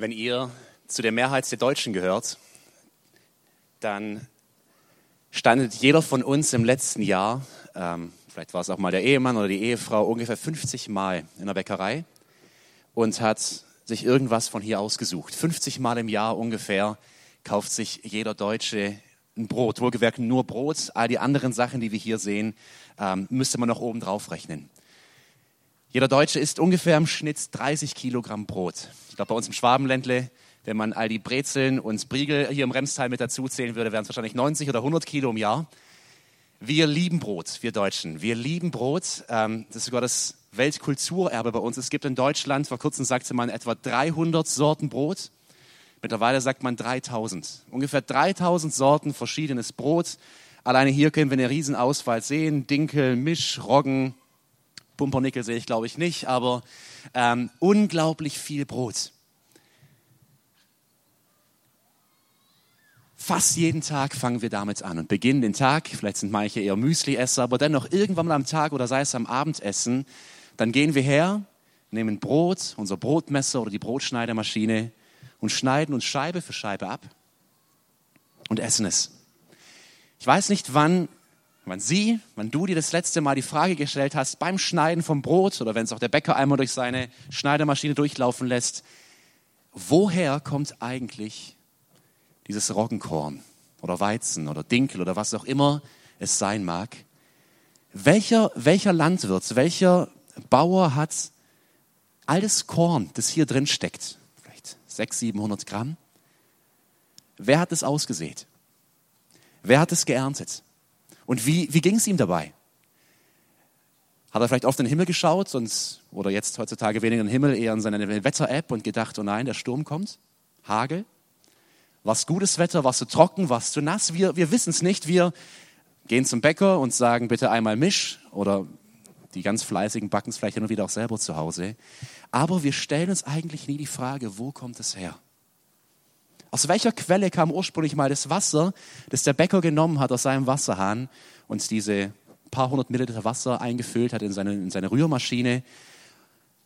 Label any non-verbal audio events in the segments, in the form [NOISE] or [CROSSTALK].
Wenn ihr zu der Mehrheit der Deutschen gehört, dann standet jeder von uns im letzten Jahr, ähm, vielleicht war es auch mal der Ehemann oder die Ehefrau, ungefähr 50 Mal in der Bäckerei und hat sich irgendwas von hier ausgesucht. 50 Mal im Jahr ungefähr kauft sich jeder Deutsche ein Brot. Wohlgemerkt nur Brot. All die anderen Sachen, die wir hier sehen, ähm, müsste man noch oben drauf rechnen. Jeder Deutsche isst ungefähr im Schnitt 30 Kilogramm Brot. Ich glaube, bei uns im Schwabenländle, wenn man all die Brezeln und Briegel hier im Remstal mit dazu zählen würde, wären es wahrscheinlich 90 oder 100 Kilo im Jahr. Wir lieben Brot, wir Deutschen. Wir lieben Brot. Ähm, das ist sogar das Weltkulturerbe bei uns. Es gibt in Deutschland, vor kurzem sagte man, etwa 300 Sorten Brot. Mittlerweile sagt man 3000. Ungefähr 3000 Sorten verschiedenes Brot. Alleine hier können wir eine Riesenauswahl sehen. Dinkel, Misch, Roggen, Pumpernickel sehe ich glaube ich nicht, aber ähm, unglaublich viel Brot. Fast jeden Tag fangen wir damit an und beginnen den Tag, vielleicht sind manche eher Müsli-Esser, aber dennoch irgendwann mal am Tag oder sei es am Abendessen, dann gehen wir her, nehmen Brot, unser Brotmesser oder die Brotschneidemaschine und schneiden uns Scheibe für Scheibe ab und essen es. Ich weiß nicht, wann Wann sie, wann du dir das letzte Mal die Frage gestellt hast, beim Schneiden vom Brot oder wenn es auch der Bäcker einmal durch seine Schneidemaschine durchlaufen lässt, woher kommt eigentlich dieses Roggenkorn oder Weizen oder Dinkel oder was auch immer es sein mag? Welcher, welcher Landwirt, welcher Bauer hat all das Korn, das hier drin steckt, vielleicht 600, 700 Gramm, wer hat es ausgesät? Wer hat es geerntet? Und wie, wie ging es ihm dabei? Hat er vielleicht auf den Himmel geschaut und, oder jetzt heutzutage weniger den Himmel, eher in seine Wetter-App und gedacht, oh nein, der Sturm kommt? Hagel? War es gutes Wetter? War es zu trocken? War es zu nass? Wir, wir wissen es nicht. Wir gehen zum Bäcker und sagen bitte einmal Misch oder die ganz fleißigen backen es vielleicht immer wieder auch selber zu Hause. Aber wir stellen uns eigentlich nie die Frage, wo kommt es her? Aus welcher Quelle kam ursprünglich mal das Wasser, das der Bäcker genommen hat aus seinem Wasserhahn und diese paar hundert Milliliter Wasser eingefüllt hat in seine, in seine Rührmaschine?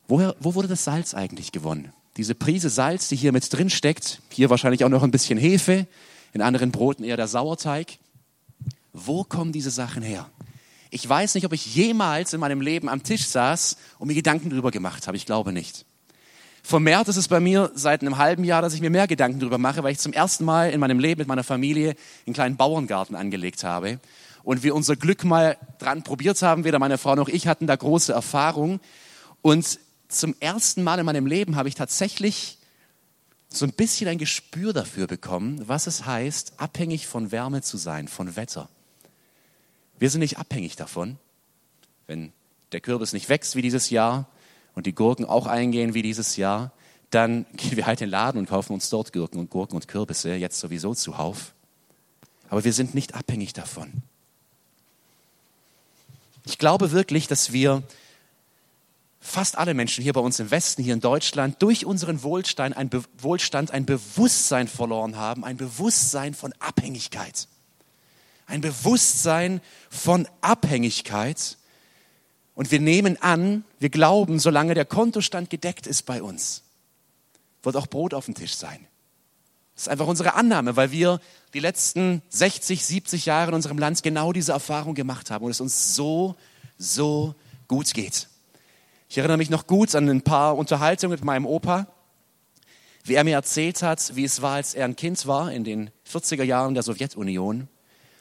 Woher, wo wurde das Salz eigentlich gewonnen? Diese Prise Salz, die hier mit drin steckt, hier wahrscheinlich auch noch ein bisschen Hefe, in anderen Broten eher der Sauerteig. Wo kommen diese Sachen her? Ich weiß nicht, ob ich jemals in meinem Leben am Tisch saß und mir Gedanken darüber gemacht habe. Ich glaube nicht. Vermehrt ist es bei mir seit einem halben Jahr, dass ich mir mehr Gedanken darüber mache, weil ich zum ersten Mal in meinem Leben mit meiner Familie einen kleinen Bauerngarten angelegt habe und wir unser Glück mal dran probiert haben. Weder meine Frau noch ich hatten da große Erfahrung. Und zum ersten Mal in meinem Leben habe ich tatsächlich so ein bisschen ein Gespür dafür bekommen, was es heißt, abhängig von Wärme zu sein, von Wetter. Wir sind nicht abhängig davon. Wenn der Kürbis nicht wächst wie dieses Jahr, und die Gurken auch eingehen wie dieses Jahr, dann [LAUGHS] gehen wir halt in den Laden und kaufen uns dort Gurken und Gurken und Kürbisse, jetzt sowieso zuhauf. Aber wir sind nicht abhängig davon. Ich glaube wirklich, dass wir fast alle Menschen hier bei uns im Westen, hier in Deutschland, durch unseren Wohlstand ein, Be Wohlstand ein Bewusstsein verloren haben, ein Bewusstsein von Abhängigkeit. Ein Bewusstsein von Abhängigkeit und wir nehmen an, wir glauben, solange der Kontostand gedeckt ist bei uns, wird auch Brot auf dem Tisch sein. Das ist einfach unsere Annahme, weil wir die letzten 60, 70 Jahre in unserem Land genau diese Erfahrung gemacht haben und es uns so, so gut geht. Ich erinnere mich noch gut an ein paar Unterhaltungen mit meinem Opa, wie er mir erzählt hat, wie es war, als er ein Kind war in den 40er Jahren der Sowjetunion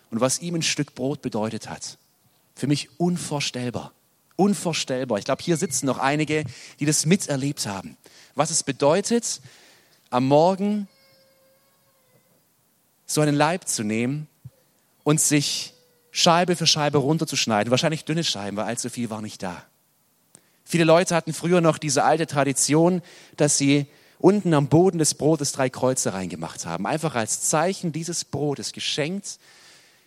und was ihm ein Stück Brot bedeutet hat. Für mich unvorstellbar. Unvorstellbar. Ich glaube, hier sitzen noch einige, die das miterlebt haben. Was es bedeutet, am Morgen so einen Leib zu nehmen und sich Scheibe für Scheibe runterzuschneiden. Wahrscheinlich dünne Scheiben, weil allzu viel war nicht da. Viele Leute hatten früher noch diese alte Tradition, dass sie unten am Boden des Brotes drei Kreuze reingemacht haben. Einfach als Zeichen dieses Brotes geschenkt,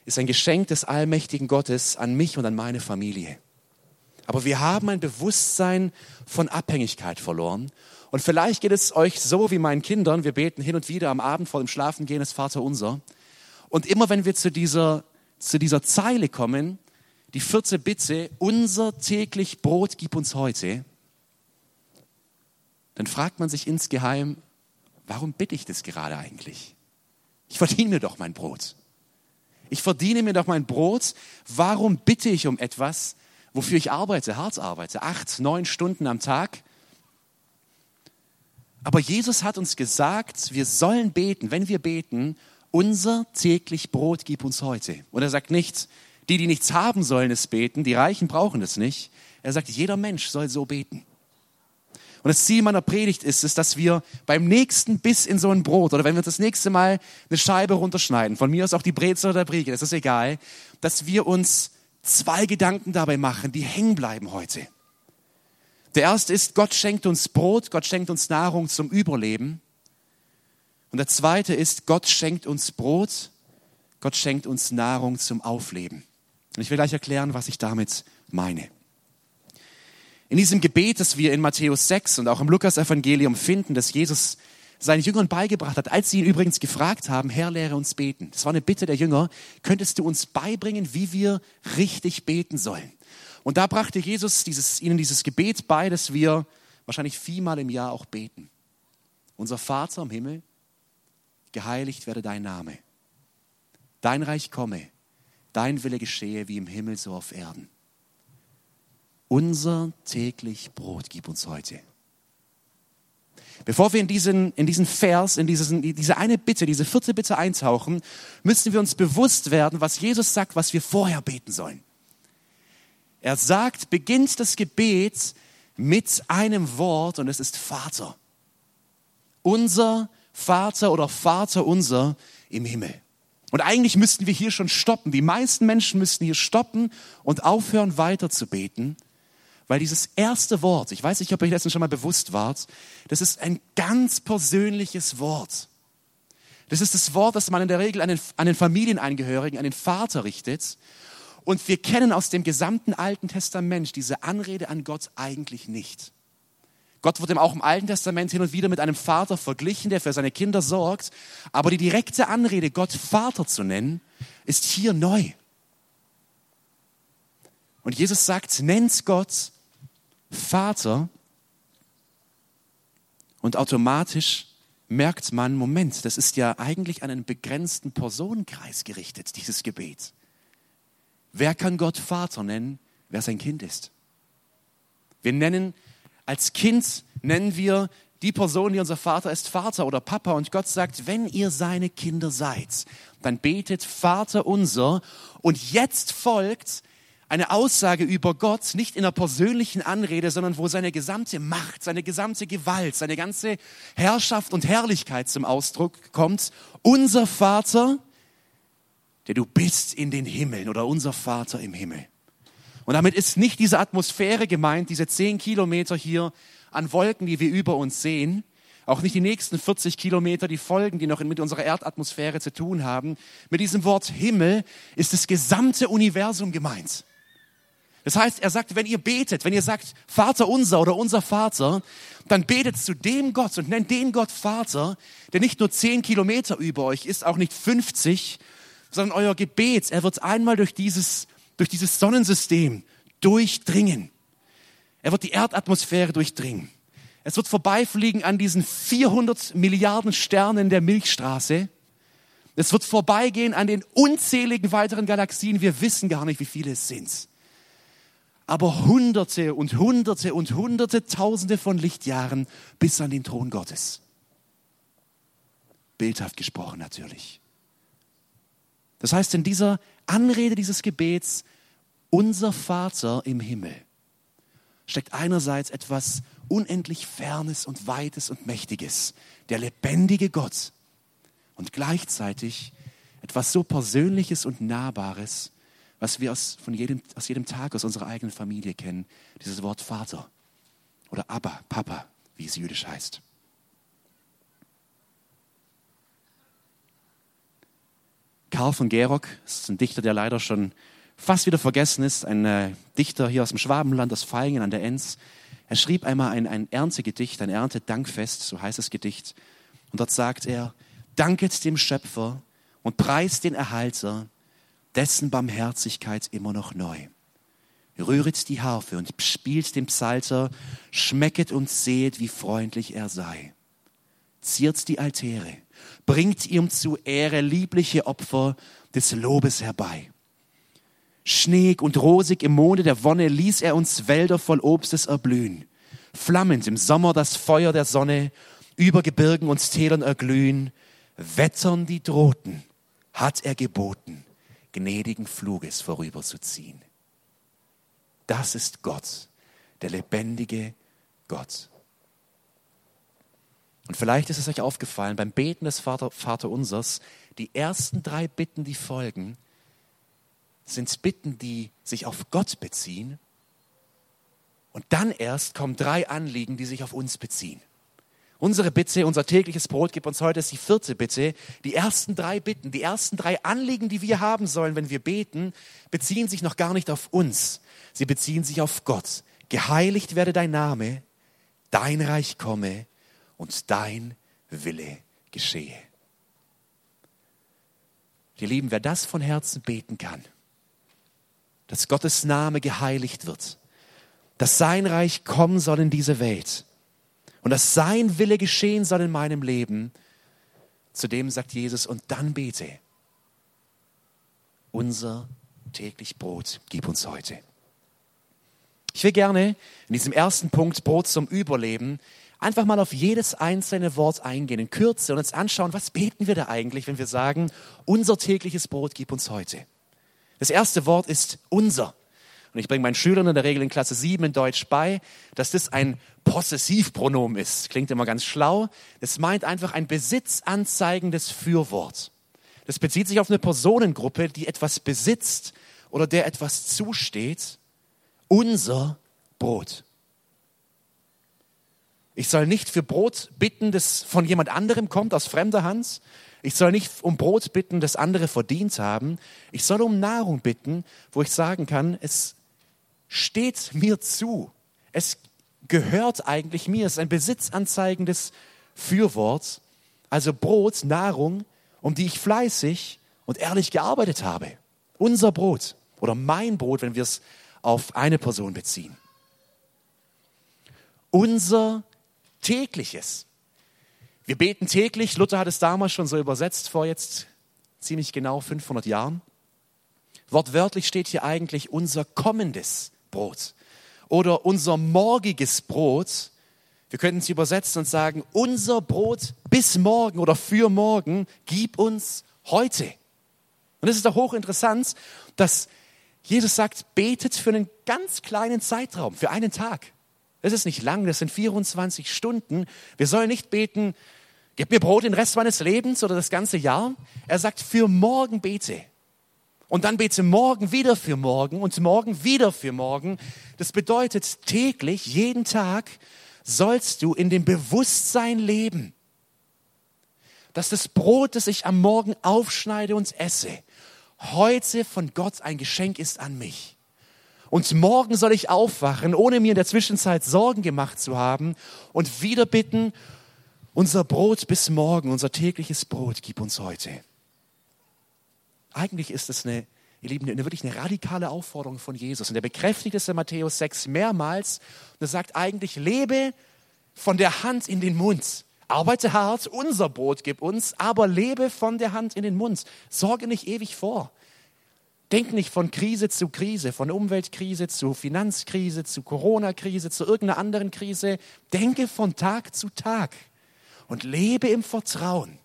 ist ein Geschenk des allmächtigen Gottes an mich und an meine Familie. Aber wir haben ein Bewusstsein von Abhängigkeit verloren. Und vielleicht geht es euch so wie meinen Kindern. Wir beten hin und wieder am Abend vor dem Schlafengehen das Vater unser. Und immer wenn wir zu dieser, zu dieser Zeile kommen, die vierte Bitte, unser täglich Brot gib uns heute, dann fragt man sich insgeheim, warum bitte ich das gerade eigentlich? Ich verdiene mir doch mein Brot. Ich verdiene mir doch mein Brot. Warum bitte ich um etwas, wofür ich arbeite, hart arbeite, acht, neun Stunden am Tag? Aber Jesus hat uns gesagt, wir sollen beten, wenn wir beten, unser täglich Brot gib uns heute. Und er sagt nicht, die, die nichts haben, sollen es beten, die Reichen brauchen es nicht. Er sagt, jeder Mensch soll so beten. Und das Ziel meiner Predigt ist es, dass wir beim nächsten Biss in so ein Brot oder wenn wir das nächste Mal eine Scheibe runterschneiden, von mir aus auch die Brezel oder der Briegel, das ist egal, dass wir uns zwei Gedanken dabei machen, die hängen bleiben heute. Der erste ist, Gott schenkt uns Brot, Gott schenkt uns Nahrung zum Überleben. Und der zweite ist, Gott schenkt uns Brot, Gott schenkt uns Nahrung zum Aufleben. Und ich will gleich erklären, was ich damit meine. In diesem Gebet, das wir in Matthäus 6 und auch im Lukas-Evangelium finden, das Jesus seinen Jüngern beigebracht hat, als sie ihn übrigens gefragt haben, Herr, lehre uns beten. Das war eine Bitte der Jünger. Könntest du uns beibringen, wie wir richtig beten sollen? Und da brachte Jesus dieses, ihnen dieses Gebet bei, das wir wahrscheinlich viermal im Jahr auch beten. Unser Vater im Himmel, geheiligt werde dein Name. Dein Reich komme, dein Wille geschehe wie im Himmel so auf Erden. Unser täglich Brot gib uns heute. Bevor wir in diesen, in diesen Vers, in diesen, diese eine Bitte, diese vierte Bitte eintauchen, müssen wir uns bewusst werden, was Jesus sagt, was wir vorher beten sollen. Er sagt, beginnt das Gebet mit einem Wort und es ist Vater. Unser Vater oder Vater unser im Himmel. Und eigentlich müssten wir hier schon stoppen. Die meisten Menschen müssten hier stoppen und aufhören weiter zu beten, weil dieses erste Wort, ich weiß nicht, ob ihr dessen schon mal bewusst wart, das ist ein ganz persönliches Wort. Das ist das Wort, das man in der Regel an den, an den Familienangehörigen, an den Vater richtet. Und wir kennen aus dem gesamten Alten Testament diese Anrede an Gott eigentlich nicht. Gott wird ihm auch im Alten Testament hin und wieder mit einem Vater verglichen, der für seine Kinder sorgt. Aber die direkte Anrede, Gott Vater zu nennen, ist hier neu. Und Jesus sagt, nennt Gott Vater und automatisch merkt man, Moment, das ist ja eigentlich an einen begrenzten Personenkreis gerichtet, dieses Gebet. Wer kann Gott Vater nennen, wer sein Kind ist? Wir nennen, als Kind nennen wir die Person, die unser Vater ist, Vater oder Papa. Und Gott sagt, wenn ihr seine Kinder seid, dann betet Vater unser. Und jetzt folgt eine Aussage über Gott, nicht in einer persönlichen Anrede, sondern wo seine gesamte Macht, seine gesamte Gewalt, seine ganze Herrschaft und Herrlichkeit zum Ausdruck kommt. Unser Vater, der du bist in den Himmeln oder unser Vater im Himmel. Und damit ist nicht diese Atmosphäre gemeint, diese zehn Kilometer hier an Wolken, die wir über uns sehen, auch nicht die nächsten 40 Kilometer, die Folgen, die noch mit unserer Erdatmosphäre zu tun haben. Mit diesem Wort Himmel ist das gesamte Universum gemeint. Das heißt, er sagt, wenn ihr betet, wenn ihr sagt Vater unser oder unser Vater, dann betet zu dem Gott und nennt den Gott Vater, der nicht nur zehn Kilometer über euch ist, auch nicht 50, sondern euer Gebet, er wird einmal durch dieses, durch dieses Sonnensystem durchdringen. Er wird die Erdatmosphäre durchdringen. Es wird vorbeifliegen an diesen 400 Milliarden Sternen der Milchstraße. Es wird vorbeigehen an den unzähligen weiteren Galaxien. Wir wissen gar nicht, wie viele es sind aber Hunderte und Hunderte und Hunderte, Tausende von Lichtjahren bis an den Thron Gottes. Bildhaft gesprochen natürlich. Das heißt, in dieser Anrede dieses Gebets, unser Vater im Himmel, steckt einerseits etwas unendlich Fernes und Weites und Mächtiges, der lebendige Gott, und gleichzeitig etwas so Persönliches und Nahbares, was wir aus, von jedem, aus jedem Tag aus unserer eigenen Familie kennen, dieses Wort Vater oder Abba, Papa, wie es jüdisch heißt. Karl von Gerock ist ein Dichter, der leider schon fast wieder vergessen ist, ein äh, Dichter hier aus dem Schwabenland, aus Feingen an der Enz. Er schrieb einmal ein, ein Erntegedicht, ein Erntedankfest, so heißt das Gedicht. Und dort sagt er, danket dem Schöpfer und preist den Erhalter, dessen Barmherzigkeit immer noch neu. Rühret die Harfe und spielt den Psalter, schmecket und sehet, wie freundlich er sei. ziert die Altäre, bringt ihm zu Ehre liebliche Opfer des Lobes herbei. Schneeg und rosig im Monde der Wonne ließ er uns Wälder voll Obstes erblühen. Flammend im Sommer das Feuer der Sonne, über Gebirgen und Tälern erglühen. Wettern die drohten, hat er geboten, gnädigen Fluges vorüberzuziehen. Das ist Gott, der lebendige Gott. Und vielleicht ist es euch aufgefallen, beim Beten des Vater, Vater Unsers, die ersten drei Bitten, die folgen, sind Bitten, die sich auf Gott beziehen. Und dann erst kommen drei Anliegen, die sich auf uns beziehen. Unsere Bitte, unser tägliches Brot gib uns heute, ist die vierte Bitte. Die ersten drei Bitten, die ersten drei Anliegen, die wir haben sollen, wenn wir beten, beziehen sich noch gar nicht auf uns. Sie beziehen sich auf Gott. Geheiligt werde dein Name, dein Reich komme und dein Wille geschehe. Ihr Lieben, wer das von Herzen beten kann, dass Gottes Name geheiligt wird, dass sein Reich kommen soll in diese Welt und dass sein Wille geschehen soll in meinem Leben, zu dem sagt Jesus, und dann bete, unser täglich Brot gib uns heute. Ich will gerne in diesem ersten Punkt Brot zum Überleben einfach mal auf jedes einzelne Wort eingehen in Kürze und uns anschauen, was beten wir da eigentlich, wenn wir sagen, unser tägliches Brot gib uns heute. Das erste Wort ist unser. Und ich bringe meinen Schülern in der Regel in Klasse 7 in Deutsch bei, dass das ein Possessivpronomen ist. Klingt immer ganz schlau. Es meint einfach ein besitzanzeigendes Fürwort. Das bezieht sich auf eine Personengruppe, die etwas besitzt oder der etwas zusteht. Unser Brot. Ich soll nicht für Brot bitten, das von jemand anderem kommt, aus fremder Hand, ich soll nicht um Brot bitten, das andere verdient haben. Ich soll um Nahrung bitten, wo ich sagen kann, es steht mir zu. Es gehört eigentlich mir. Es ist ein besitzanzeigendes Fürwort. Also Brot, Nahrung, um die ich fleißig und ehrlich gearbeitet habe. Unser Brot oder mein Brot, wenn wir es auf eine Person beziehen. Unser tägliches. Wir beten täglich, Luther hat es damals schon so übersetzt, vor jetzt ziemlich genau 500 Jahren. Wortwörtlich steht hier eigentlich unser kommendes Brot oder unser morgiges Brot. Wir könnten es übersetzen und sagen, unser Brot bis morgen oder für morgen, gib uns heute. Und es ist doch hochinteressant, dass Jesus sagt, betet für einen ganz kleinen Zeitraum, für einen Tag. Das ist nicht lang, das sind 24 Stunden. Wir sollen nicht beten, gib mir Brot den Rest meines Lebens oder das ganze Jahr. Er sagt, für morgen bete. Und dann bete morgen wieder für morgen und morgen wieder für morgen. Das bedeutet täglich, jeden Tag sollst du in dem Bewusstsein leben, dass das Brot, das ich am Morgen aufschneide und esse, heute von Gott ein Geschenk ist an mich. Und morgen soll ich aufwachen, ohne mir in der Zwischenzeit Sorgen gemacht zu haben und wieder bitten, unser Brot bis morgen, unser tägliches Brot, gib uns heute. Eigentlich ist es eine, ihr Lieben, eine, wirklich eine radikale Aufforderung von Jesus. Und er bekräftigt es in Matthäus 6 mehrmals. Und er sagt eigentlich, lebe von der Hand in den Mund. Arbeite hart, unser Brot gib uns, aber lebe von der Hand in den Mund. Sorge nicht ewig vor. Denk nicht von Krise zu Krise, von Umweltkrise zu Finanzkrise, zu Corona-Krise, zu irgendeiner anderen Krise. Denke von Tag zu Tag und lebe im Vertrauen,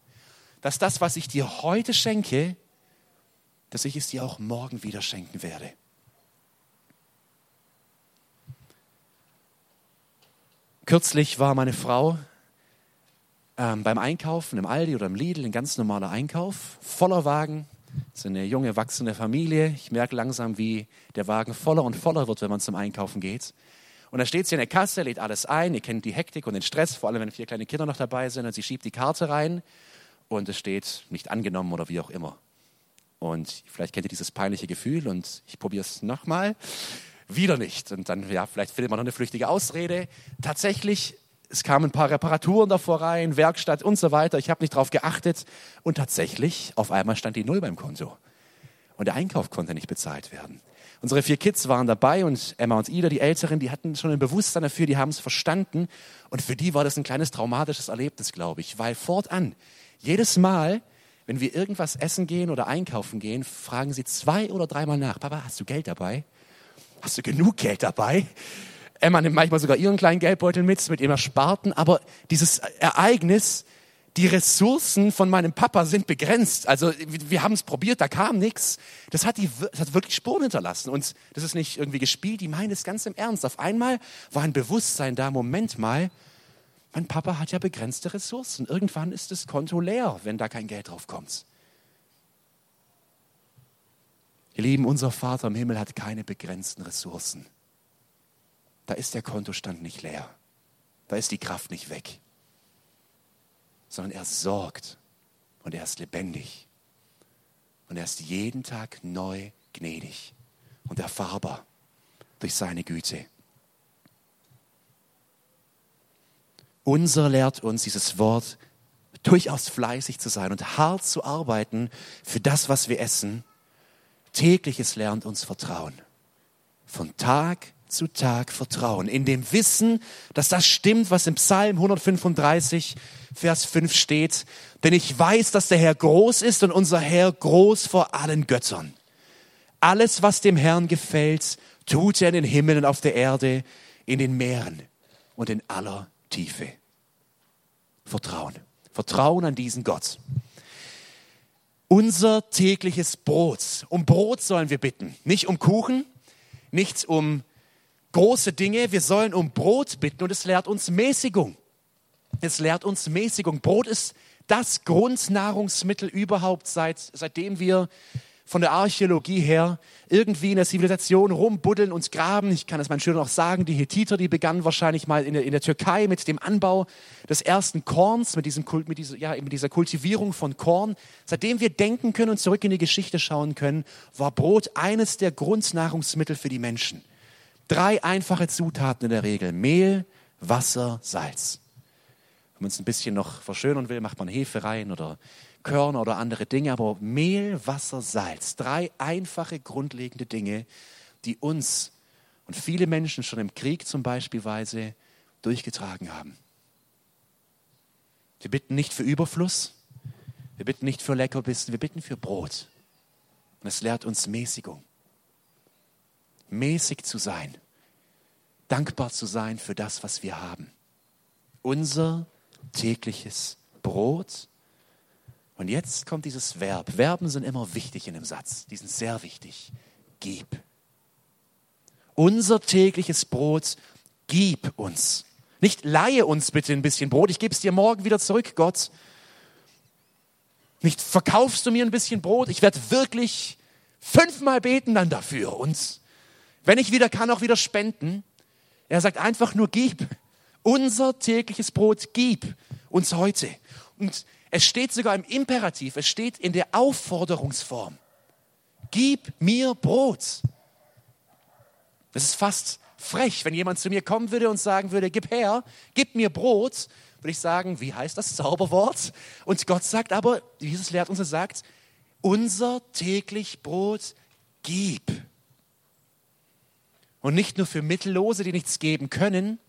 dass das, was ich dir heute schenke, dass ich es dir auch morgen wieder schenken werde. Kürzlich war meine Frau ähm, beim Einkaufen im Aldi oder im Lidl, ein ganz normaler Einkauf, voller Wagen, das ist eine junge, wachsende Familie. Ich merke langsam, wie der Wagen voller und voller wird, wenn man zum Einkaufen geht. Und da steht sie in der Kasse, lädt alles ein. Ihr kennt die Hektik und den Stress, vor allem wenn vier kleine Kinder noch dabei sind. Und sie schiebt die Karte rein und es steht nicht angenommen oder wie auch immer. Und vielleicht kennt ihr dieses peinliche Gefühl und ich probiere es nochmal. Wieder nicht. Und dann, ja, vielleicht findet man noch eine flüchtige Ausrede. Tatsächlich es kamen ein paar Reparaturen davor rein, Werkstatt und so weiter. Ich habe nicht darauf geachtet. Und tatsächlich, auf einmal stand die Null beim Konto. Und der Einkauf konnte nicht bezahlt werden. Unsere vier Kids waren dabei und Emma und Ida, die Älteren, die hatten schon ein Bewusstsein dafür, die haben es verstanden. Und für die war das ein kleines traumatisches Erlebnis, glaube ich. Weil fortan, jedes Mal, wenn wir irgendwas essen gehen oder einkaufen gehen, fragen sie zwei oder dreimal nach, Papa, hast du Geld dabei? Hast du genug Geld dabei? Emma nimmt manchmal sogar ihren kleinen Geldbeutel mit, mit ihrem Ersparten. Aber dieses Ereignis, die Ressourcen von meinem Papa sind begrenzt. Also wir haben es probiert, da kam nichts. Das hat, die, das hat wirklich Spuren hinterlassen. Und das ist nicht irgendwie gespielt, die meinen es ganz im Ernst. Auf einmal war ein Bewusstsein da, Moment mal, mein Papa hat ja begrenzte Ressourcen. Irgendwann ist das Konto leer, wenn da kein Geld drauf kommt. Ihr Lieben, unser Vater im Himmel hat keine begrenzten Ressourcen. Da ist der Kontostand nicht leer. Da ist die Kraft nicht weg sondern er sorgt und er ist lebendig. Und er ist jeden Tag neu gnädig und erfahrbar durch seine Güte. Unser lehrt uns dieses Wort, durchaus fleißig zu sein und hart zu arbeiten für das, was wir essen. Tägliches lernt uns Vertrauen. Von Tag zu Tag Vertrauen. In dem Wissen, dass das stimmt, was im Psalm 135 Vers 5 steht, denn ich weiß, dass der Herr groß ist und unser Herr groß vor allen Göttern. Alles, was dem Herrn gefällt, tut er in den Himmeln und auf der Erde, in den Meeren und in aller Tiefe. Vertrauen. Vertrauen an diesen Gott. Unser tägliches Brot. Um Brot sollen wir bitten. Nicht um Kuchen, nicht um große Dinge. Wir sollen um Brot bitten und es lehrt uns Mäßigung. Es lehrt uns Mäßigung. Brot ist das Grundnahrungsmittel überhaupt, seit, seitdem wir von der Archäologie her irgendwie in der Zivilisation rumbuddeln und graben. Ich kann es meinen Schülern auch sagen, die Hethiter, die begannen wahrscheinlich mal in der, in der Türkei mit dem Anbau des ersten Korns, mit, diesem, mit, dieser, ja, mit dieser Kultivierung von Korn. Seitdem wir denken können und zurück in die Geschichte schauen können, war Brot eines der Grundnahrungsmittel für die Menschen. Drei einfache Zutaten in der Regel. Mehl, Wasser, Salz. Wenn man es ein bisschen noch verschönern will, macht man Hefe rein oder Körner oder andere Dinge. Aber Mehl, Wasser, Salz. Drei einfache, grundlegende Dinge, die uns und viele Menschen schon im Krieg zum Beispiel durchgetragen haben. Wir bitten nicht für Überfluss, wir bitten nicht für Leckerbissen, wir bitten für Brot. Und es lehrt uns Mäßigung. Mäßig zu sein, dankbar zu sein für das, was wir haben. Unser tägliches Brot. Und jetzt kommt dieses Verb. Verben sind immer wichtig in dem Satz. Die sind sehr wichtig. Gib. Unser tägliches Brot, gib uns. Nicht leihe uns bitte ein bisschen Brot, ich gebe es dir morgen wieder zurück, Gott. Nicht verkaufst du mir ein bisschen Brot, ich werde wirklich fünfmal beten dann dafür. Und wenn ich wieder kann, auch wieder spenden. Er sagt einfach nur, gib. Unser tägliches Brot gib uns heute. Und es steht sogar im Imperativ, es steht in der Aufforderungsform. Gib mir Brot. Das ist fast frech, wenn jemand zu mir kommen würde und sagen würde, gib her, gib mir Brot, würde ich sagen, wie heißt das Zauberwort? Und Gott sagt aber, Jesus lehrt uns, er sagt, unser täglich Brot gib. Und nicht nur für Mittellose, die nichts geben können,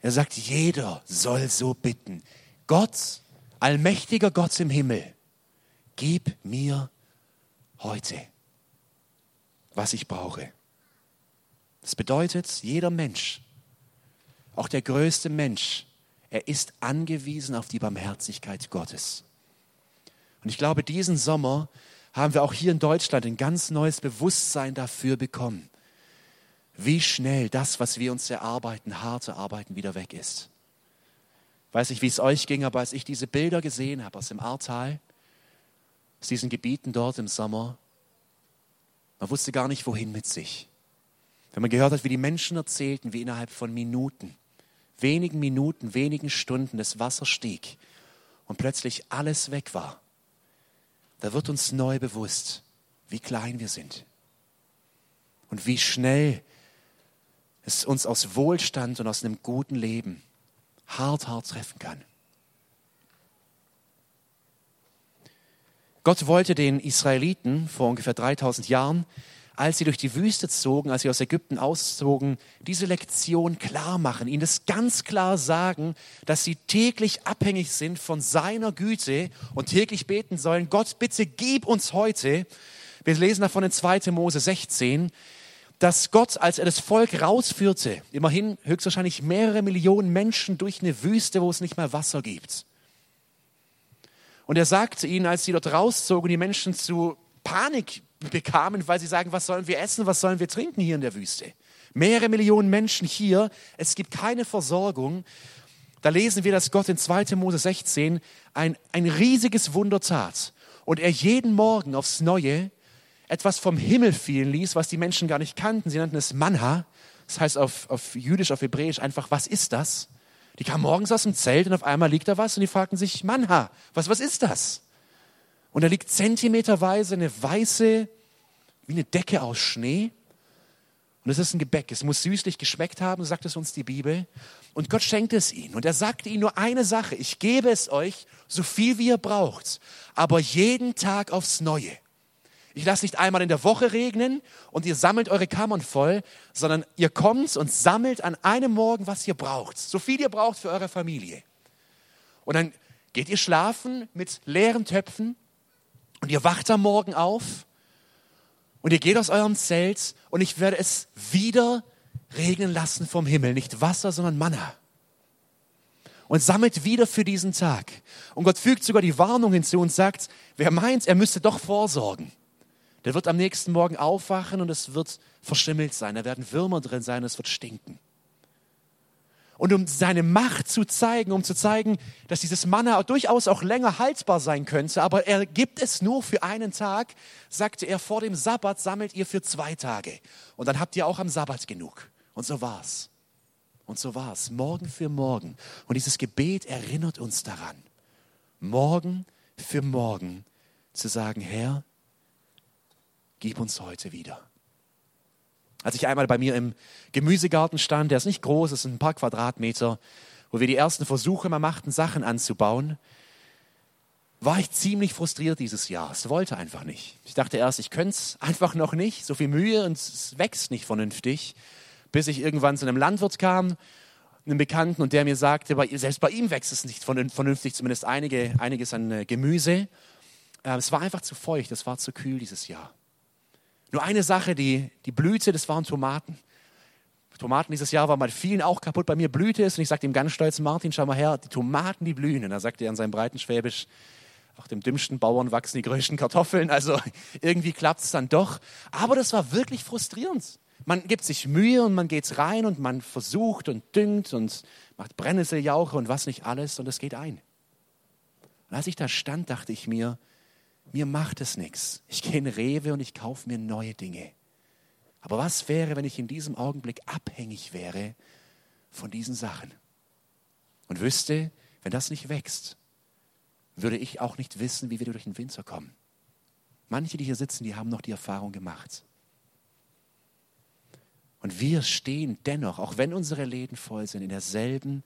er sagt, jeder soll so bitten. Gott, allmächtiger Gott im Himmel, gib mir heute, was ich brauche. Das bedeutet, jeder Mensch, auch der größte Mensch, er ist angewiesen auf die Barmherzigkeit Gottes. Und ich glaube, diesen Sommer haben wir auch hier in Deutschland ein ganz neues Bewusstsein dafür bekommen wie schnell das, was wir uns erarbeiten, harte Arbeiten wieder weg ist. Weiß nicht, wie es euch ging, aber als ich diese Bilder gesehen habe aus dem Ahrtal, aus diesen Gebieten dort im Sommer, man wusste gar nicht, wohin mit sich. Wenn man gehört hat, wie die Menschen erzählten, wie innerhalb von Minuten, wenigen Minuten, wenigen Stunden das Wasser stieg und plötzlich alles weg war, da wird uns neu bewusst, wie klein wir sind und wie schnell es uns aus Wohlstand und aus einem guten Leben hart, hart treffen kann. Gott wollte den Israeliten vor ungefähr 3000 Jahren als sie durch die Wüste zogen, als sie aus Ägypten auszogen, diese Lektion klar machen, ihnen das ganz klar sagen, dass sie täglich abhängig sind von seiner Güte und täglich beten sollen, Gott, bitte gib uns heute. Wir lesen davon in 2. Mose 16, dass Gott, als er das Volk rausführte, immerhin höchstwahrscheinlich mehrere Millionen Menschen durch eine Wüste, wo es nicht mehr Wasser gibt. Und er sagte ihnen, als sie dort rauszogen, die Menschen zu Panik bekamen, weil sie sagen, was sollen wir essen, was sollen wir trinken hier in der Wüste? Mehrere Millionen Menschen hier, es gibt keine Versorgung. Da lesen wir, dass Gott in 2. Mose 16 ein, ein riesiges Wunder tat und er jeden Morgen aufs Neue etwas vom Himmel fielen ließ, was die Menschen gar nicht kannten. Sie nannten es Manha. Das heißt auf, auf Jüdisch, auf Hebräisch einfach, was ist das? Die kamen morgens aus dem Zelt und auf einmal liegt da was und die fragten sich, Manha, was, was ist das? Und da liegt zentimeterweise eine weiße, wie eine Decke aus Schnee. Und es ist ein Gebäck. Es muss süßlich geschmeckt haben, sagt es uns die Bibel. Und Gott schenkt es ihnen. Und er sagte ihnen nur eine Sache. Ich gebe es euch, so viel wie ihr braucht. Aber jeden Tag aufs Neue. Ich lasse nicht einmal in der Woche regnen und ihr sammelt eure Kammern voll, sondern ihr kommt und sammelt an einem Morgen, was ihr braucht. So viel ihr braucht für eure Familie. Und dann geht ihr schlafen mit leeren Töpfen und ihr wacht am Morgen auf und ihr geht aus eurem Zelt und ich werde es wieder regnen lassen vom Himmel. Nicht Wasser, sondern Manna. Und sammelt wieder für diesen Tag. Und Gott fügt sogar die Warnung hinzu und sagt, wer meint, er müsste doch vorsorgen der wird am nächsten Morgen aufwachen und es wird verschimmelt sein. Da werden Würmer drin sein, es wird stinken. Und um seine Macht zu zeigen, um zu zeigen, dass dieses Manna durchaus auch länger haltbar sein könnte, aber er gibt es nur für einen Tag, sagte er, vor dem Sabbat sammelt ihr für zwei Tage. Und dann habt ihr auch am Sabbat genug. Und so war's. Und so war's. Morgen für morgen. Und dieses Gebet erinnert uns daran. Morgen für morgen zu sagen, Herr, gib uns heute wieder. Als ich einmal bei mir im Gemüsegarten stand, der ist nicht groß, es sind ein paar Quadratmeter, wo wir die ersten Versuche mal machten, Sachen anzubauen, war ich ziemlich frustriert dieses Jahr. Es wollte einfach nicht. Ich dachte erst, ich könnte es [LAUGHS] einfach noch nicht, so viel Mühe und es wächst nicht vernünftig, bis ich irgendwann zu einem Landwirt kam, einem Bekannten, und der mir sagte, selbst bei ihm wächst es nicht vernünftig, zumindest einige, einiges an äh, Gemüse. Äh, es war einfach zu feucht, es war zu kühl dieses Jahr. Nur eine Sache, die, die Blüte, das waren Tomaten. Tomaten dieses Jahr waren bei vielen auch kaputt. Bei mir blühte es und ich sagte ihm ganz stolz, Martin, schau mal her, die Tomaten, die blühen. Und er sagte er an seinem breiten Schwäbisch, auch dem dümmsten Bauern wachsen die größten Kartoffeln. Also [LAUGHS] irgendwie klappt es dann doch. Aber das war wirklich frustrierend. Man gibt sich Mühe und man geht rein und man versucht und düngt und macht Brennnesseljauche und was nicht alles und es geht ein. Und als ich da stand, dachte ich mir, mir macht es nichts. Ich gehe in Rewe und ich kaufe mir neue Dinge. Aber was wäre, wenn ich in diesem Augenblick abhängig wäre von diesen Sachen und wüsste, wenn das nicht wächst, würde ich auch nicht wissen, wie wir durch den Winter kommen. Manche, die hier sitzen, die haben noch die Erfahrung gemacht. Und wir stehen dennoch, auch wenn unsere Läden voll sind, in derselben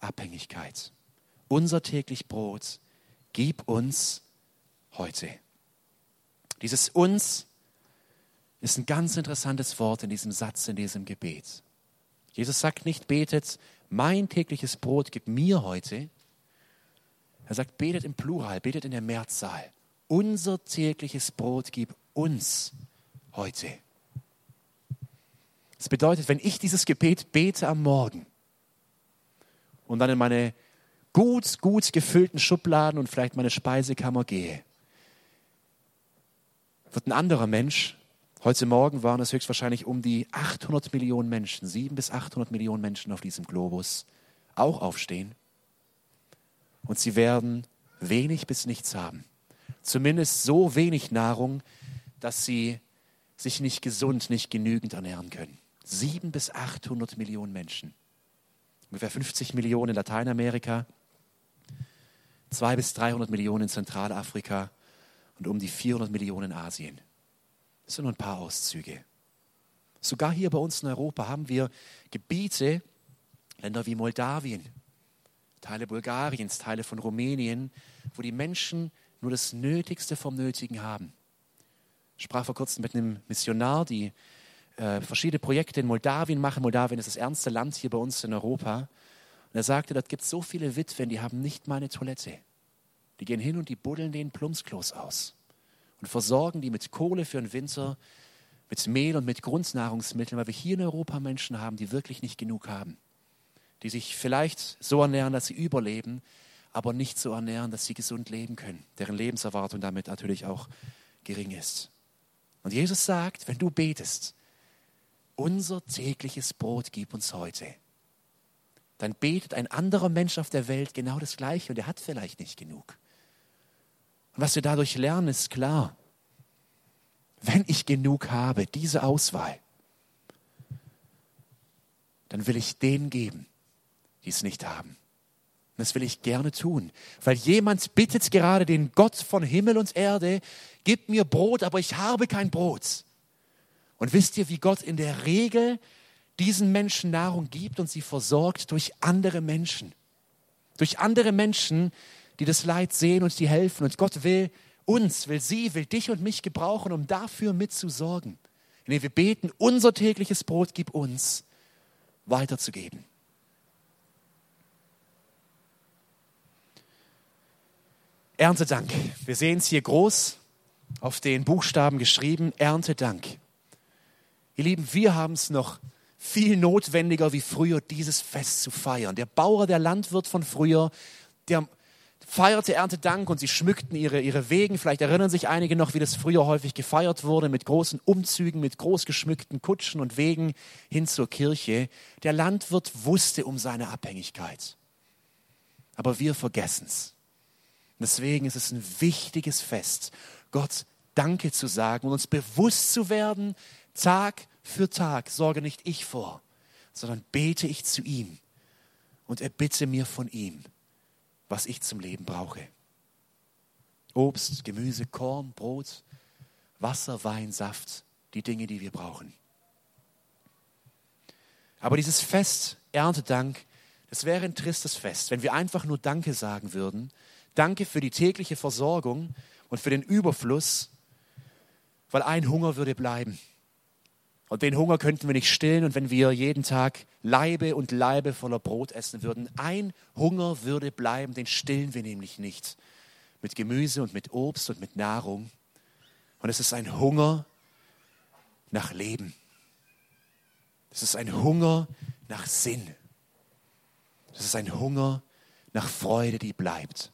Abhängigkeit. Unser täglich Brot, gib uns heute. Dieses uns ist ein ganz interessantes Wort in diesem Satz, in diesem Gebet. Jesus sagt nicht, betet, mein tägliches Brot gib mir heute. Er sagt, betet im Plural, betet in der Mehrzahl. Unser tägliches Brot gib uns heute. Das bedeutet, wenn ich dieses Gebet bete am Morgen und dann in meine gut, gut gefüllten Schubladen und vielleicht meine Speisekammer gehe, wird ein anderer Mensch, heute Morgen waren es höchstwahrscheinlich um die 800 Millionen Menschen, sieben bis 800 Millionen Menschen auf diesem Globus, auch aufstehen. Und sie werden wenig bis nichts haben. Zumindest so wenig Nahrung, dass sie sich nicht gesund, nicht genügend ernähren können. Sieben bis 800 Millionen Menschen. Ungefähr 50 Millionen in Lateinamerika, zwei bis 300 Millionen in Zentralafrika und um die 400 Millionen Asien. Das sind nur ein paar Auszüge. Sogar hier bei uns in Europa haben wir Gebiete, Länder wie Moldawien, Teile Bulgariens, Teile von Rumänien, wo die Menschen nur das Nötigste vom Nötigen haben. Ich sprach vor kurzem mit einem Missionar, die äh, verschiedene Projekte in Moldawien machen. Moldawien ist das ärmste Land hier bei uns in Europa. Und er sagte, dort gibt es so viele Witwen, die haben nicht mal eine Toilette. Die gehen hin und die buddeln den Plumpsklos aus und versorgen die mit Kohle für den Winter, mit Mehl und mit Grundnahrungsmitteln, weil wir hier in Europa Menschen haben, die wirklich nicht genug haben. Die sich vielleicht so ernähren, dass sie überleben, aber nicht so ernähren, dass sie gesund leben können, deren Lebenserwartung damit natürlich auch gering ist. Und Jesus sagt, wenn du betest, unser tägliches Brot gib uns heute, dann betet ein anderer Mensch auf der Welt genau das Gleiche und er hat vielleicht nicht genug. Und was wir dadurch lernen, ist klar, wenn ich genug habe, diese Auswahl, dann will ich denen geben, die es nicht haben. Das will ich gerne tun, weil jemand bittet gerade den Gott von Himmel und Erde, gib mir Brot, aber ich habe kein Brot. Und wisst ihr, wie Gott in der Regel diesen Menschen Nahrung gibt und sie versorgt durch andere Menschen. Durch andere Menschen, die das Leid sehen und die helfen. Und Gott will uns, will sie, will dich und mich gebrauchen, um dafür mitzusorgen. Indem wir beten, unser tägliches Brot gib uns weiterzugeben. Erntedank. Wir sehen es hier groß auf den Buchstaben geschrieben, Erntedank. Ihr Lieben, wir haben es noch viel notwendiger wie früher, dieses Fest zu feiern. Der Bauer, der Landwirt von früher, der feierte Erntedank und sie schmückten ihre, ihre Wegen. Vielleicht erinnern sich einige noch, wie das früher häufig gefeiert wurde, mit großen Umzügen, mit groß geschmückten Kutschen und Wegen hin zur Kirche. Der Landwirt wusste um seine Abhängigkeit. Aber wir vergessen es. Deswegen ist es ein wichtiges Fest, Gott Danke zu sagen und uns bewusst zu werden, Tag für Tag sorge nicht ich vor, sondern bete ich zu ihm und erbitte mir von ihm, was ich zum Leben brauche. Obst, Gemüse, Korn, Brot, Wasser, Wein, Saft, die Dinge, die wir brauchen. Aber dieses Fest, Erntedank, das wäre ein tristes Fest, wenn wir einfach nur Danke sagen würden Danke für die tägliche Versorgung und für den Überfluss, weil ein Hunger würde bleiben. Und den Hunger könnten wir nicht stillen und wenn wir jeden Tag Leibe und Leibe voller Brot essen würden, ein Hunger würde bleiben, den stillen wir nämlich nicht. Mit Gemüse und mit Obst und mit Nahrung. Und es ist ein Hunger nach Leben. Es ist ein Hunger nach Sinn. Es ist ein Hunger nach Freude, die bleibt.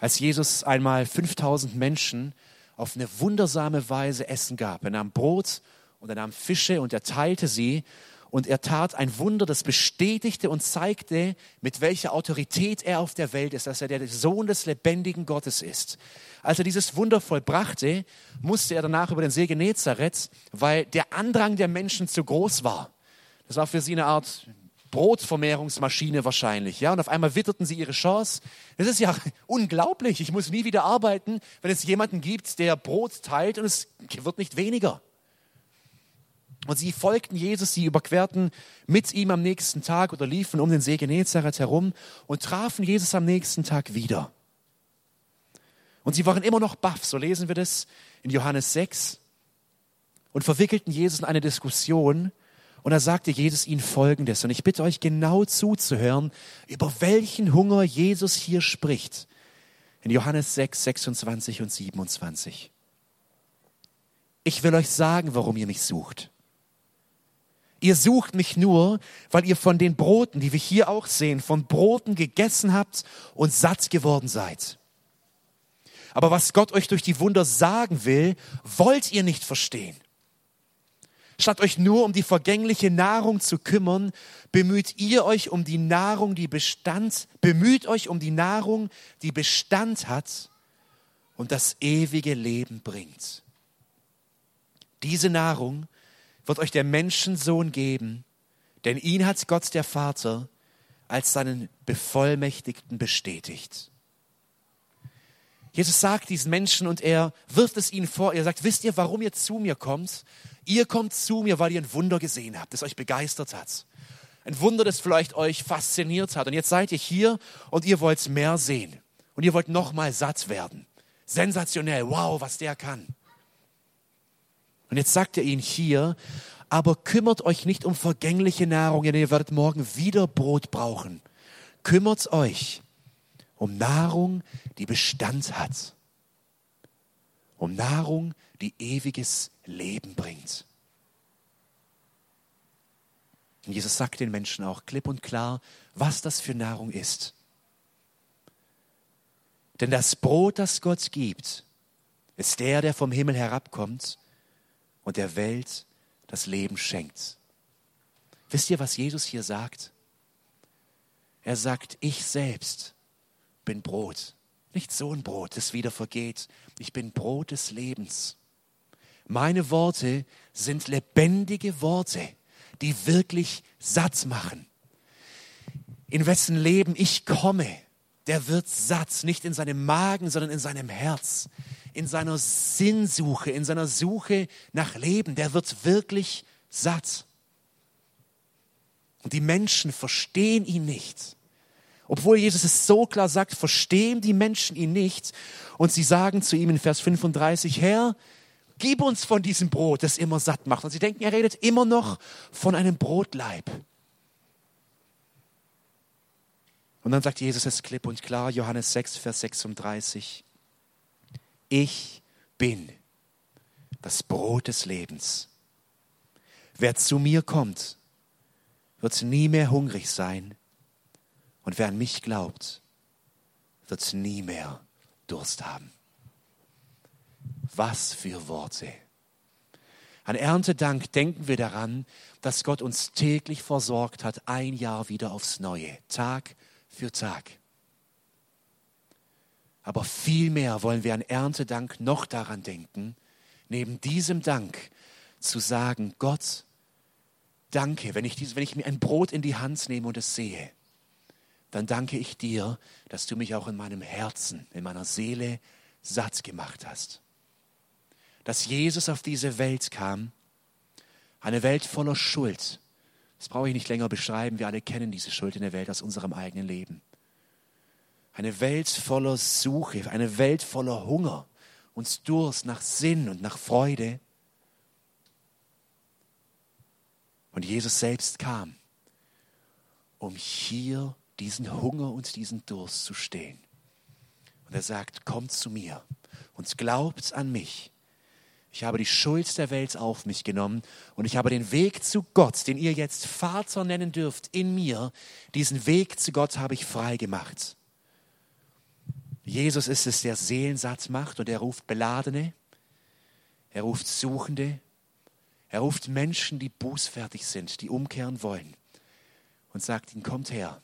als Jesus einmal 5000 Menschen auf eine wundersame Weise Essen gab. Er nahm Brot und er nahm Fische und er teilte sie und er tat ein Wunder, das bestätigte und zeigte, mit welcher Autorität er auf der Welt ist, dass er der Sohn des lebendigen Gottes ist. Als er dieses Wunder vollbrachte, musste er danach über den See Genezareth, weil der Andrang der Menschen zu groß war. Das war für sie eine Art Brotvermehrungsmaschine wahrscheinlich. Ja? Und auf einmal witterten sie ihre Chance. Das ist ja [LAUGHS] unglaublich. Ich muss nie wieder arbeiten, wenn es jemanden gibt, der Brot teilt und es wird nicht weniger. Und sie folgten Jesus, sie überquerten mit ihm am nächsten Tag oder liefen um den See Genezareth herum und trafen Jesus am nächsten Tag wieder. Und sie waren immer noch baff, so lesen wir das in Johannes 6, und verwickelten Jesus in eine Diskussion, und da sagte Jesus ihnen Folgendes. Und ich bitte euch genau zuzuhören, über welchen Hunger Jesus hier spricht. In Johannes 6, 26 und 27. Ich will euch sagen, warum ihr mich sucht. Ihr sucht mich nur, weil ihr von den Broten, die wir hier auch sehen, von Broten gegessen habt und satt geworden seid. Aber was Gott euch durch die Wunder sagen will, wollt ihr nicht verstehen. Statt euch nur um die vergängliche Nahrung zu kümmern, bemüht ihr euch um die Nahrung, die Bestand, bemüht euch um die Nahrung, die Bestand hat und das ewige Leben bringt. Diese Nahrung wird euch der Menschensohn geben, denn ihn hat Gott der Vater als seinen Bevollmächtigten bestätigt. Jesus sagt diesen Menschen und er wirft es ihnen vor. Er sagt, wisst ihr, warum ihr zu mir kommt? Ihr kommt zu mir, weil ihr ein Wunder gesehen habt, das euch begeistert hat. Ein Wunder, das vielleicht euch fasziniert hat. Und jetzt seid ihr hier und ihr wollt mehr sehen. und ihr wollt nochmal satt werden. Sensationell, wow, was der kann. Und jetzt sagt er ihnen hier, aber kümmert euch nicht um vergängliche Nahrung, denn ihr werdet morgen wieder Brot brauchen. Kümmert euch um Nahrung, die Bestand hat. Um Nahrung, die ewiges Leben bringt. Und Jesus sagt den Menschen auch klipp und klar, was das für Nahrung ist. Denn das Brot, das Gott gibt, ist der, der vom Himmel herabkommt und der Welt das Leben schenkt. Wisst ihr, was Jesus hier sagt? Er sagt, ich selbst bin Brot. Nicht so ein Brot, das wieder vergeht. Ich bin Brot des Lebens. Meine Worte sind lebendige Worte, die wirklich satt machen. In wessen Leben ich komme, der wird satt, nicht in seinem Magen, sondern in seinem Herz, in seiner Sinnsuche, in seiner Suche nach Leben, der wird wirklich satt. Und die Menschen verstehen ihn nicht. Obwohl Jesus es so klar sagt, verstehen die Menschen ihn nicht. Und sie sagen zu ihm in Vers 35, Herr, gib uns von diesem Brot, das immer satt macht. Und sie denken, er redet immer noch von einem Brotleib. Und dann sagt Jesus es klipp und klar, Johannes 6, Vers 36, ich bin das Brot des Lebens. Wer zu mir kommt, wird nie mehr hungrig sein. Und wer an mich glaubt, wird nie mehr Durst haben. Was für Worte. An Erntedank denken wir daran, dass Gott uns täglich versorgt hat, ein Jahr wieder aufs Neue, Tag für Tag. Aber vielmehr wollen wir an Erntedank noch daran denken, neben diesem Dank zu sagen, Gott, danke, wenn ich, dies, wenn ich mir ein Brot in die Hand nehme und es sehe, dann danke ich dir, dass du mich auch in meinem Herzen, in meiner Seele satt gemacht hast. Dass Jesus auf diese Welt kam, eine Welt voller Schuld. Das brauche ich nicht länger beschreiben, wir alle kennen diese Schuld in der Welt aus unserem eigenen Leben. Eine Welt voller Suche, eine Welt voller Hunger und Durst nach Sinn und nach Freude. Und Jesus selbst kam, um hier diesen Hunger und diesen Durst zu stehen. Und er sagt, kommt zu mir und glaubt an mich. Ich habe die Schuld der Welt auf mich genommen und ich habe den Weg zu Gott, den ihr jetzt Vater nennen dürft, in mir, diesen Weg zu Gott habe ich frei gemacht. Jesus ist es, der Seelen satt macht und er ruft Beladene, er ruft Suchende, er ruft Menschen, die bußfertig sind, die umkehren wollen und sagt ihnen, kommt her,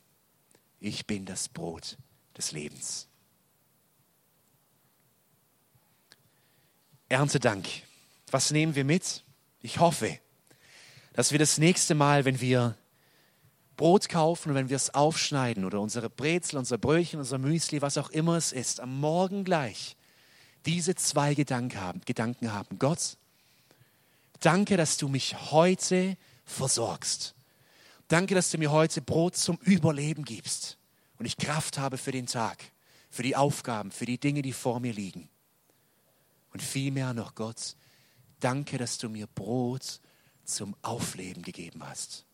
ich bin das Brot des Lebens. Erntedank. Was nehmen wir mit? Ich hoffe, dass wir das nächste Mal, wenn wir Brot kaufen und wenn wir es aufschneiden oder unsere Brezel, unser Brötchen, unser Müsli, was auch immer es ist, am Morgen gleich diese zwei Gedanken haben. Gedanken haben. Gott, danke, dass du mich heute versorgst. Danke, dass du mir heute Brot zum Überleben gibst und ich Kraft habe für den Tag, für die Aufgaben, für die Dinge, die vor mir liegen. Und vielmehr noch, Gott, danke, dass du mir Brot zum Aufleben gegeben hast.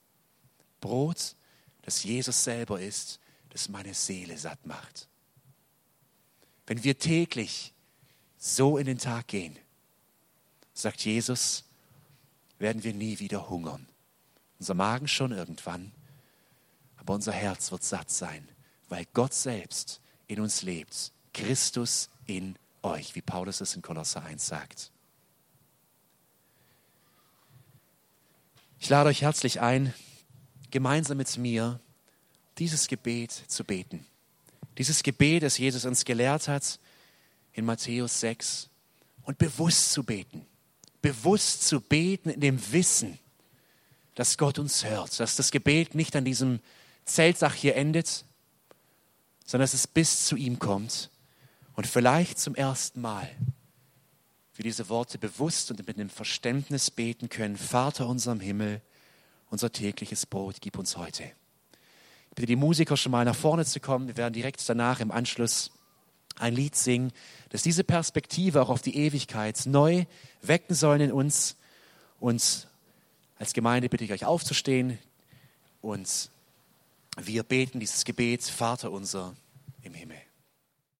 Brot, das Jesus selber ist, das meine Seele satt macht. Wenn wir täglich so in den Tag gehen, sagt Jesus, werden wir nie wieder hungern. Unser Magen schon irgendwann, aber unser Herz wird satt sein, weil Gott selbst in uns lebt. Christus in euch, wie Paulus es in Kolosser 1 sagt. Ich lade euch herzlich ein, gemeinsam mit mir dieses Gebet zu beten. Dieses Gebet, das Jesus uns gelehrt hat in Matthäus 6 und bewusst zu beten. Bewusst zu beten in dem Wissen, dass Gott uns hört, dass das Gebet nicht an diesem Zeltdach hier endet, sondern dass es bis zu ihm kommt und vielleicht zum ersten Mal wir diese Worte bewusst und mit einem Verständnis beten können. Vater unserem Himmel, unser tägliches Brot gib uns heute. Ich bitte die Musiker schon mal nach vorne zu kommen. Wir werden direkt danach im Anschluss ein Lied singen, das diese Perspektive auch auf die Ewigkeit neu wecken sollen in uns. Und als Gemeinde bitte ich euch aufzustehen und wir beten dieses Gebet, Vater unser im Himmel.